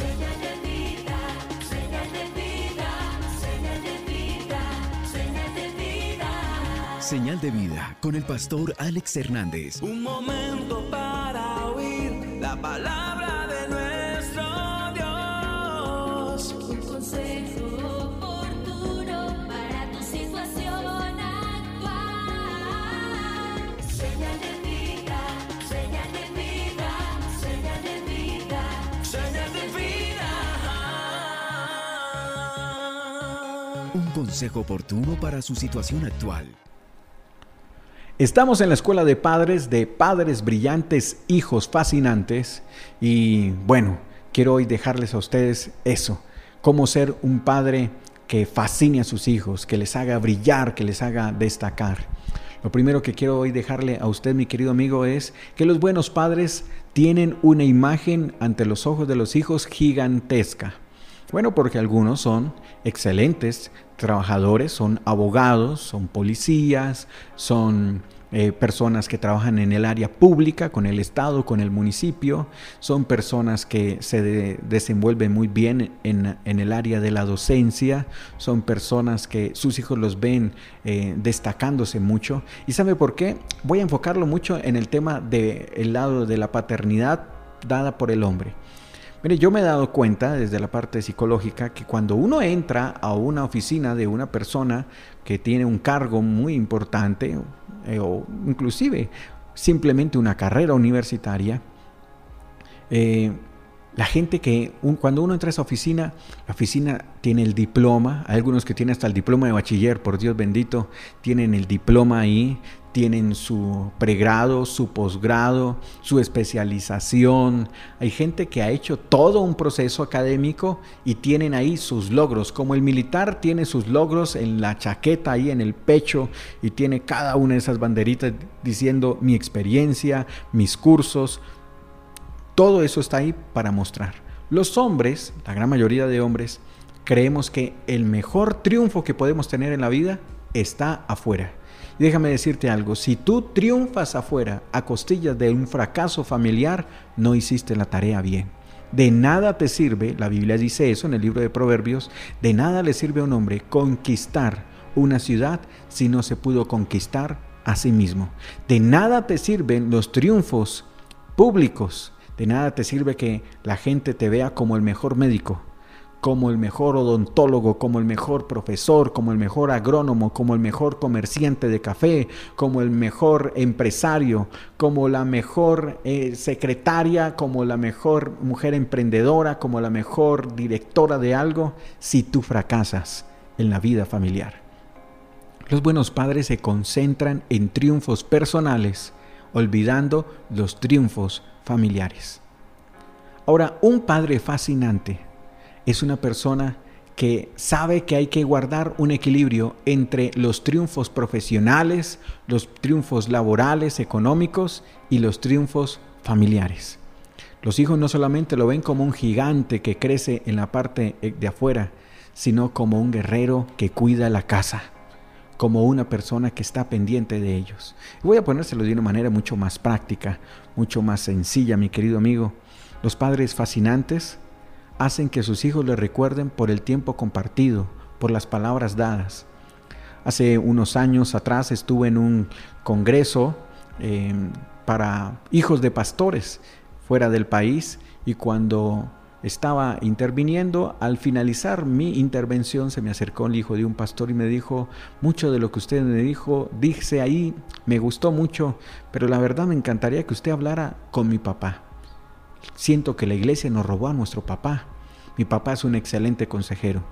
Señal de vida, señal de vida, señal de vida, señal de vida. Señal de vida con el pastor Alex Hernández. Un momento para Un consejo oportuno para su situación actual. Estamos en la escuela de padres de padres brillantes, hijos fascinantes y bueno, quiero hoy dejarles a ustedes eso, cómo ser un padre que fascine a sus hijos, que les haga brillar, que les haga destacar. Lo primero que quiero hoy dejarle a usted, mi querido amigo, es que los buenos padres tienen una imagen ante los ojos de los hijos gigantesca. Bueno, porque algunos son excelentes trabajadores, son abogados, son policías, son eh, personas que trabajan en el área pública, con el Estado, con el municipio, son personas que se de- desenvuelven muy bien en, en el área de la docencia, son personas que sus hijos los ven eh, destacándose mucho. ¿Y sabe por qué? Voy a enfocarlo mucho en el tema del lado de la paternidad dada por el hombre. Mire, yo me he dado cuenta desde la parte psicológica que cuando uno entra a una oficina de una persona que tiene un cargo muy importante eh, o inclusive simplemente una carrera universitaria, eh, la gente que cuando uno entra a esa oficina, la oficina tiene el diploma, hay algunos que tienen hasta el diploma de bachiller, por Dios bendito, tienen el diploma ahí, tienen su pregrado, su posgrado, su especialización. Hay gente que ha hecho todo un proceso académico y tienen ahí sus logros, como el militar tiene sus logros en la chaqueta ahí en el pecho y tiene cada una de esas banderitas diciendo mi experiencia, mis cursos, todo eso está ahí para mostrar. Los hombres, la gran mayoría de hombres, creemos que el mejor triunfo que podemos tener en la vida está afuera. Déjame decirte algo, si tú triunfas afuera a costillas de un fracaso familiar, no hiciste la tarea bien. De nada te sirve, la Biblia dice eso en el libro de Proverbios, de nada le sirve a un hombre conquistar una ciudad si no se pudo conquistar a sí mismo. De nada te sirven los triunfos públicos. De nada te sirve que la gente te vea como el mejor médico, como el mejor odontólogo, como el mejor profesor, como el mejor agrónomo, como el mejor comerciante de café, como el mejor empresario, como la mejor eh, secretaria, como la mejor mujer emprendedora, como la mejor directora de algo, si tú fracasas en la vida familiar. Los buenos padres se concentran en triunfos personales, olvidando los triunfos familiares. Ahora, un padre fascinante es una persona que sabe que hay que guardar un equilibrio entre los triunfos profesionales, los triunfos laborales, económicos y los triunfos familiares. Los hijos no solamente lo ven como un gigante que crece en la parte eh, de afuera, sino como un guerrero que cuida la casa como una persona que está pendiente de ellos. Voy a ponérselo de una manera mucho más práctica, mucho más sencilla, mi querido amigo. Los padres fascinantes hacen que sus hijos les recuerden por el tiempo compartido, por las palabras dadas. Hace unos años atrás estuve en un congreso eh, para hijos de pastores fuera del país y cuando estaba interviniendo, al finalizar mi intervención se me acercó el hijo de un pastor y me dijo, mucho de lo que usted me dijo, dice ahí, me gustó mucho, pero la verdad me encantaría que usted hablara con mi papá. Siento que la iglesia nos robó a nuestro papá. Mi papá es un excelente consejero.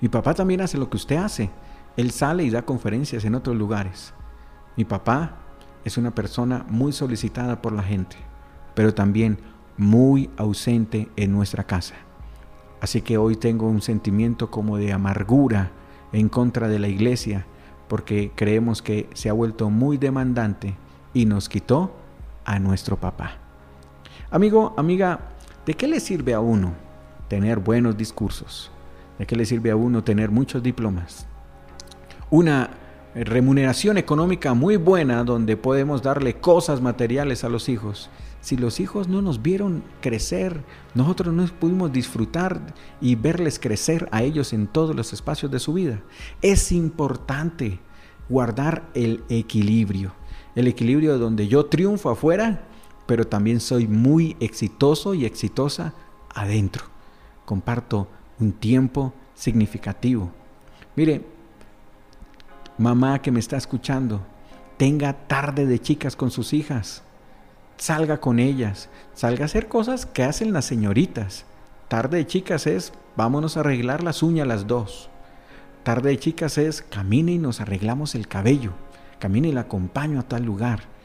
Mi papá también hace lo que usted hace. Él sale y da conferencias en otros lugares. Mi papá es una persona muy solicitada por la gente, pero también muy ausente en nuestra casa. Así que hoy tengo un sentimiento como de amargura en contra de la iglesia, porque creemos que se ha vuelto muy demandante y nos quitó a nuestro papá. Amigo, amiga, ¿de qué le sirve a uno tener buenos discursos? ¿De qué le sirve a uno tener muchos diplomas? Una remuneración económica muy buena donde podemos darle cosas materiales a los hijos si los hijos no nos vieron crecer, nosotros no pudimos disfrutar y verles crecer a ellos en todos los espacios de su vida. Es importante guardar el equilibrio. El equilibrio donde yo triunfo afuera, pero también soy muy exitoso y exitosa adentro. Comparto un tiempo significativo. Mire, mamá que me está escuchando, tenga tarde de chicas con sus hijas. Salga con ellas, salga a hacer cosas que hacen las señoritas. Tarde de chicas es, vámonos a arreglar las uñas las dos. Tarde de chicas es, camine y nos arreglamos el cabello. Camine y la acompaño a tal lugar.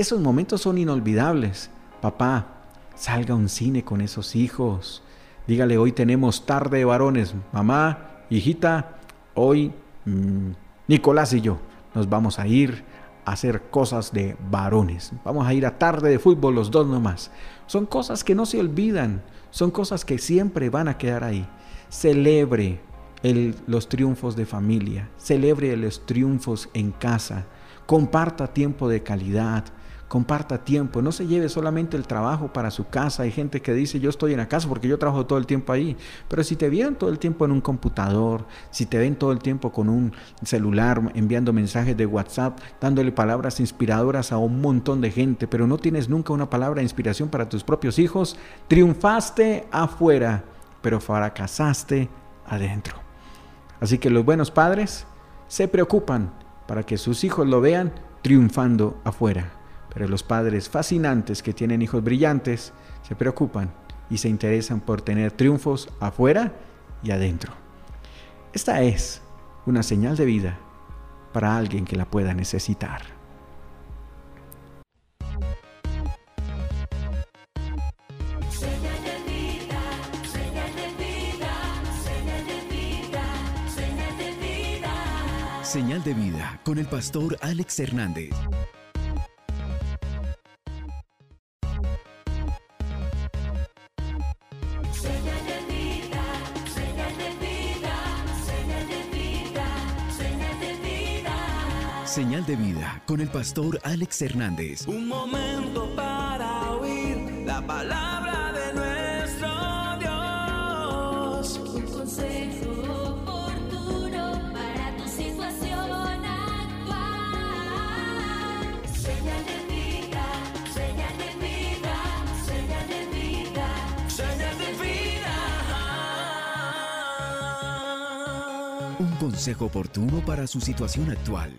Esos momentos son inolvidables. Papá, salga a un cine con esos hijos. Dígale, hoy tenemos tarde de varones. Mamá, hijita, hoy mmm, Nicolás y yo nos vamos a ir a hacer cosas de varones. Vamos a ir a tarde de fútbol los dos nomás. Son cosas que no se olvidan. Son cosas que siempre van a quedar ahí. Celebre el, los triunfos de familia. Celebre los triunfos en casa. Comparta tiempo de calidad comparta tiempo, no se lleve solamente el trabajo para su casa. Hay gente que dice, yo estoy en la casa porque yo trabajo todo el tiempo ahí. Pero si te vieron todo el tiempo en un computador, si te ven todo el tiempo con un celular enviando mensajes de WhatsApp, dándole palabras inspiradoras a un montón de gente, pero no tienes nunca una palabra de inspiración para tus propios hijos, triunfaste afuera, pero fracasaste adentro. Así que los buenos padres se preocupan para que sus hijos lo vean triunfando afuera. Pero los padres fascinantes que tienen hijos brillantes se preocupan y se interesan por tener triunfos afuera y adentro. Esta es una señal de vida para alguien que la pueda necesitar. Señal de vida, con el pastor Alex Hernández. Con el pastor Alex Hernández. Un momento para oír la palabra de nuestro Dios. Un consejo oportuno para tu situación actual. Señal de vida, señal de vida, señal de vida. Señal de vida. Un consejo oportuno para su situación actual.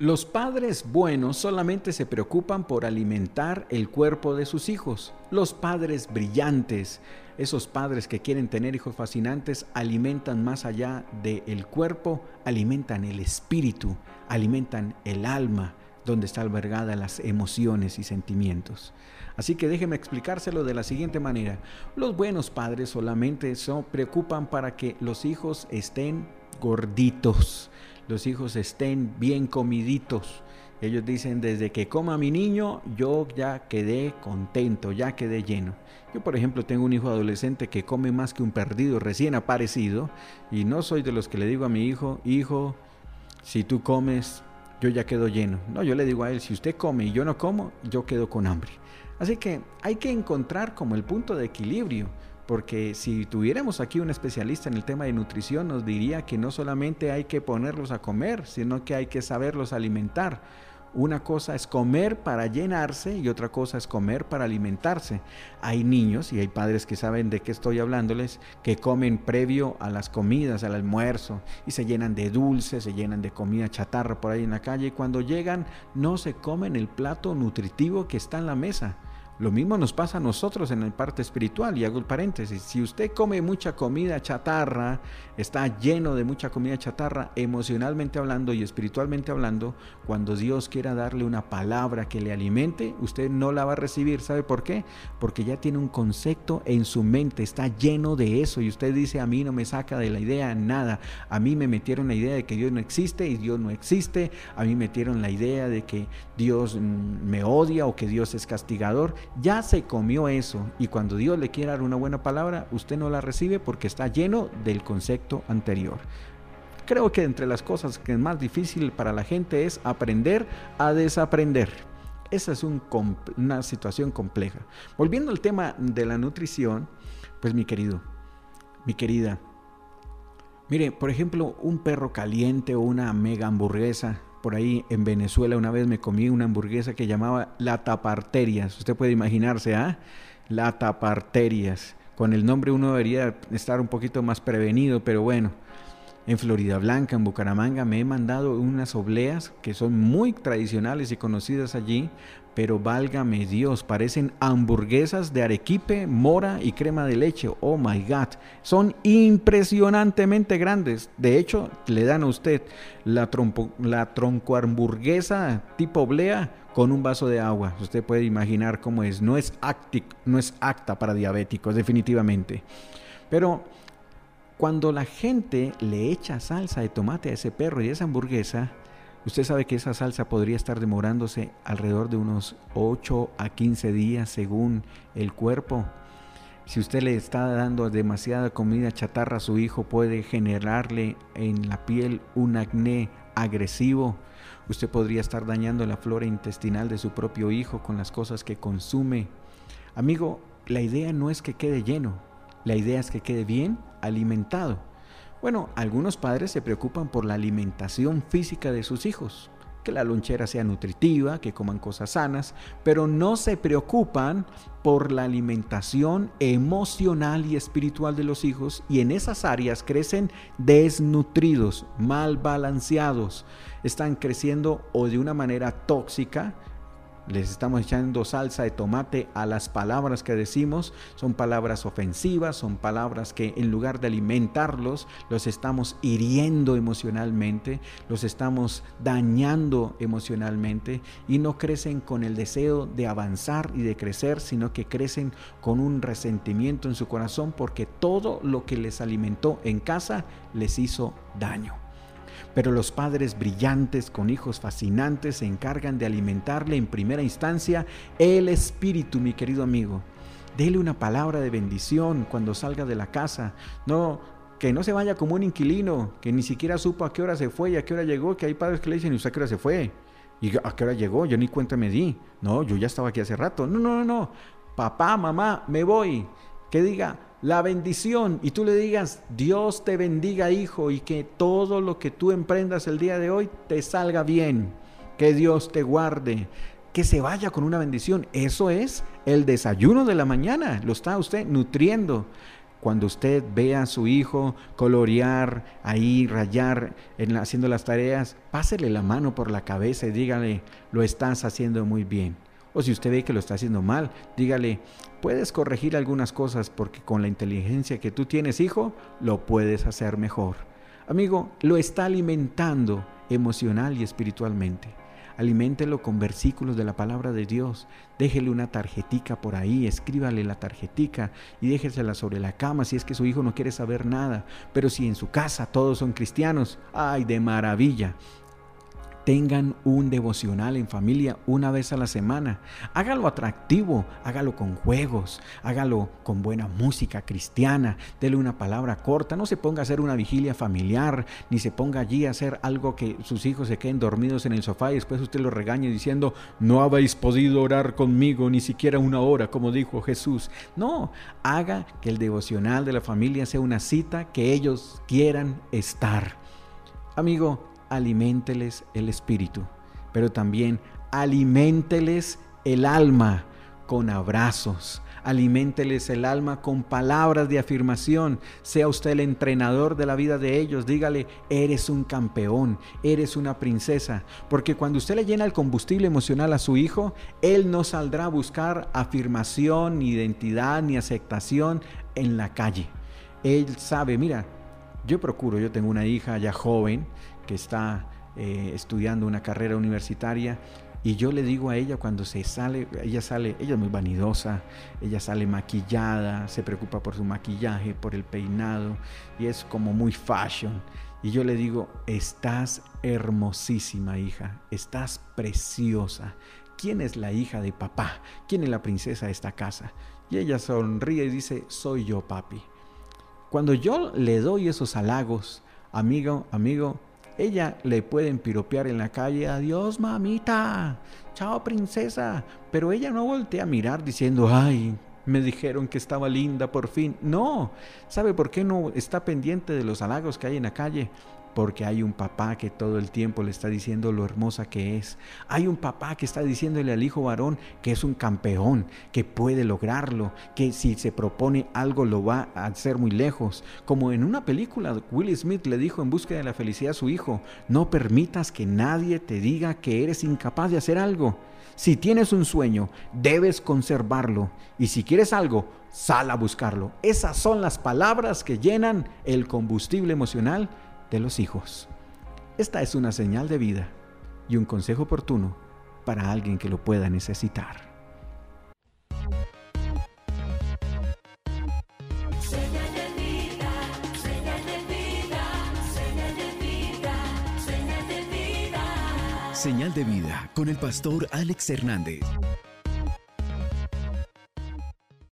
Los padres buenos solamente se preocupan por alimentar el cuerpo de sus hijos. Los padres brillantes, esos padres que quieren tener hijos fascinantes, alimentan más allá del cuerpo, alimentan el espíritu, alimentan el alma, donde está albergada las emociones y sentimientos. Así que déjeme explicárselo de la siguiente manera. Los buenos padres solamente se preocupan para que los hijos estén gorditos, los hijos estén bien comiditos. Ellos dicen, desde que coma mi niño, yo ya quedé contento, ya quedé lleno. Yo, por ejemplo, tengo un hijo adolescente que come más que un perdido recién aparecido y no soy de los que le digo a mi hijo, hijo, si tú comes, yo ya quedo lleno. No, yo le digo a él, si usted come y yo no como, yo quedo con hambre. Así que hay que encontrar como el punto de equilibrio, porque si tuviéramos aquí un especialista en el tema de nutrición, nos diría que no solamente hay que ponerlos a comer, sino que hay que saberlos alimentar. Una cosa es comer para llenarse y otra cosa es comer para alimentarse. Hay niños y hay padres que saben de qué estoy hablándoles, que comen previo a las comidas, al almuerzo, y se llenan de dulces, se llenan de comida chatarra por ahí en la calle, y cuando llegan no se comen el plato nutritivo que está en la mesa. Lo mismo nos pasa a nosotros en la parte espiritual, y hago el paréntesis. Si usted come mucha comida chatarra, está lleno de mucha comida chatarra, emocionalmente hablando y espiritualmente hablando, cuando Dios quiera darle una palabra que le alimente, usted no la va a recibir. ¿Sabe por qué? Porque ya tiene un concepto en su mente, está lleno de eso, y usted dice, a mí no me saca de la idea nada. A mí me metieron la idea de que Dios no existe y Dios no existe. A mí me metieron la idea de que Dios mm, me odia o que Dios es castigador ya se comió eso y cuando Dios le quiere dar una buena palabra, usted no la recibe porque está lleno del concepto anterior. Creo que entre las cosas que es más difícil para la gente es aprender a desaprender. Esa es una situación compleja. Volviendo al tema de la nutrición, pues mi querido, mi querida, mire, por ejemplo, un perro caliente o una mega hamburguesa. Por ahí en Venezuela una vez me comí una hamburguesa que llamaba la taparterias. Usted puede imaginarse, ¿ah? La taparterias. Con el nombre uno debería estar un poquito más prevenido, pero bueno. En Florida Blanca, en Bucaramanga, me he mandado unas obleas que son muy tradicionales y conocidas allí, pero válgame Dios, parecen hamburguesas de arequipe, mora y crema de leche. Oh my God, son impresionantemente grandes. De hecho, le dan a usted la, tronco hamburguesa tipo oblea con un vaso de agua. Usted puede imaginar cómo es. No es, acti, no es acta para diabéticos, definitivamente. Pero cuando la gente le echa salsa de tomate a ese perro y a esa hamburguesa, usted sabe que esa salsa podría estar demorándose alrededor de unos 8 a 15 días según el cuerpo. Si usted le está dando demasiada comida chatarra a su hijo, puede generarle en la piel un acné agresivo. Usted podría estar dañando la flora intestinal de su propio hijo con las cosas que consume. Amigo, la idea no es que quede lleno, la idea es que quede bien alimentado. Bueno, algunos padres se preocupan por la alimentación física de sus hijos, que la lonchera sea nutritiva, que coman cosas sanas, pero no se preocupan por la alimentación emocional y espiritual de los hijos y en esas áreas crecen desnutridos, mal balanceados, están creciendo o de una manera tóxica, les estamos echando salsa de tomate a las palabras que decimos. Son palabras ofensivas, son palabras que en lugar de alimentarlos, los estamos hiriendo emocionalmente, los estamos dañando emocionalmente y no crecen con el deseo de avanzar y de crecer, sino que crecen con un resentimiento en su corazón porque todo lo que les alimentó en casa les hizo daño. Pero los padres brillantes con hijos fascinantes se encargan de alimentarle en primera instancia el espíritu, mi querido amigo. Dele una palabra de bendición cuando salga de la casa. No, que no se vaya como un inquilino, que ni siquiera supo a qué hora se fue y a qué hora llegó, que hay padres que le dicen, ¿y usted a qué hora se fue? ¿Y a qué hora llegó? Yo ni cuenta me di. No, yo ya estaba aquí hace rato. No, no, no, no. Papá, mamá, me voy. Que diga, la bendición y tú le digas, Dios te bendiga hijo y que todo lo que tú emprendas el día de hoy te salga bien, que Dios te guarde, que se vaya con una bendición. Eso es el desayuno de la mañana, lo está usted nutriendo. Cuando usted vea a su hijo colorear, ahí rayar, haciendo las tareas, pásele la mano por la cabeza y dígale, lo estás haciendo muy bien. O si usted ve que lo está haciendo mal, dígale, puedes corregir algunas cosas porque con la inteligencia que tú tienes, hijo, lo puedes hacer mejor. Amigo, lo está alimentando emocional y espiritualmente. Aliméntelo con versículos de la palabra de Dios. Déjele una tarjetica por ahí, escríbale la tarjetica y déjesela sobre la cama si es que su hijo no quiere saber nada. Pero si en su casa todos son cristianos, ¡ay, de maravilla! Tengan un devocional en familia una vez a la semana. Hágalo atractivo, hágalo con juegos, hágalo con buena música cristiana, dele una palabra corta, no se ponga a hacer una vigilia familiar, ni se ponga allí a hacer algo que sus hijos se queden dormidos en el sofá y después usted lo regañe diciendo, no habéis podido orar conmigo ni siquiera una hora, como dijo Jesús. No, haga que el devocional de la familia sea una cita que ellos quieran estar. Amigo, aliménteles el espíritu, pero también aliménteles el alma con abrazos. Aliménteles el alma con palabras de afirmación. Sea usted el entrenador de la vida de ellos. Dígale, eres un campeón, eres una princesa. Porque cuando usted le llena el combustible emocional a su hijo, él no saldrá a buscar afirmación, ni identidad, ni aceptación en la calle. Él sabe, mira, yo procuro, yo tengo una hija ya joven está eh, estudiando una carrera universitaria y yo le digo a ella cuando se sale, ella sale, ella es muy vanidosa, ella sale maquillada, se preocupa por su maquillaje, por el peinado y es como muy fashion. Y yo le digo, estás hermosísima hija, estás preciosa. ¿Quién es la hija de papá? ¿Quién es la princesa de esta casa? Y ella sonríe y dice, soy yo papi. Cuando yo le doy esos halagos, amigo, amigo, Ella le pueden piropear en la calle, adiós mamita, chao princesa, pero ella no voltea a mirar diciendo, ay, me dijeron que estaba linda por fin. No, ¿sabe por qué no está pendiente de los halagos que hay en la calle? Porque hay un papá que todo el tiempo le está diciendo lo hermosa que es. Hay un papá que está diciéndole al hijo varón que es un campeón, que puede lograrlo, que si se propone algo lo va a hacer muy lejos. Como en una película, Will Smith le dijo en búsqueda de la felicidad a su hijo, no permitas que nadie te diga que eres incapaz de hacer algo. Si tienes un sueño, debes conservarlo. Y si quieres algo, sal a buscarlo. Esas son las palabras que llenan el combustible emocional de los hijos. Esta es una señal de vida y un consejo oportuno para alguien que lo pueda necesitar. Señal de vida, con el pastor Alex Hernández.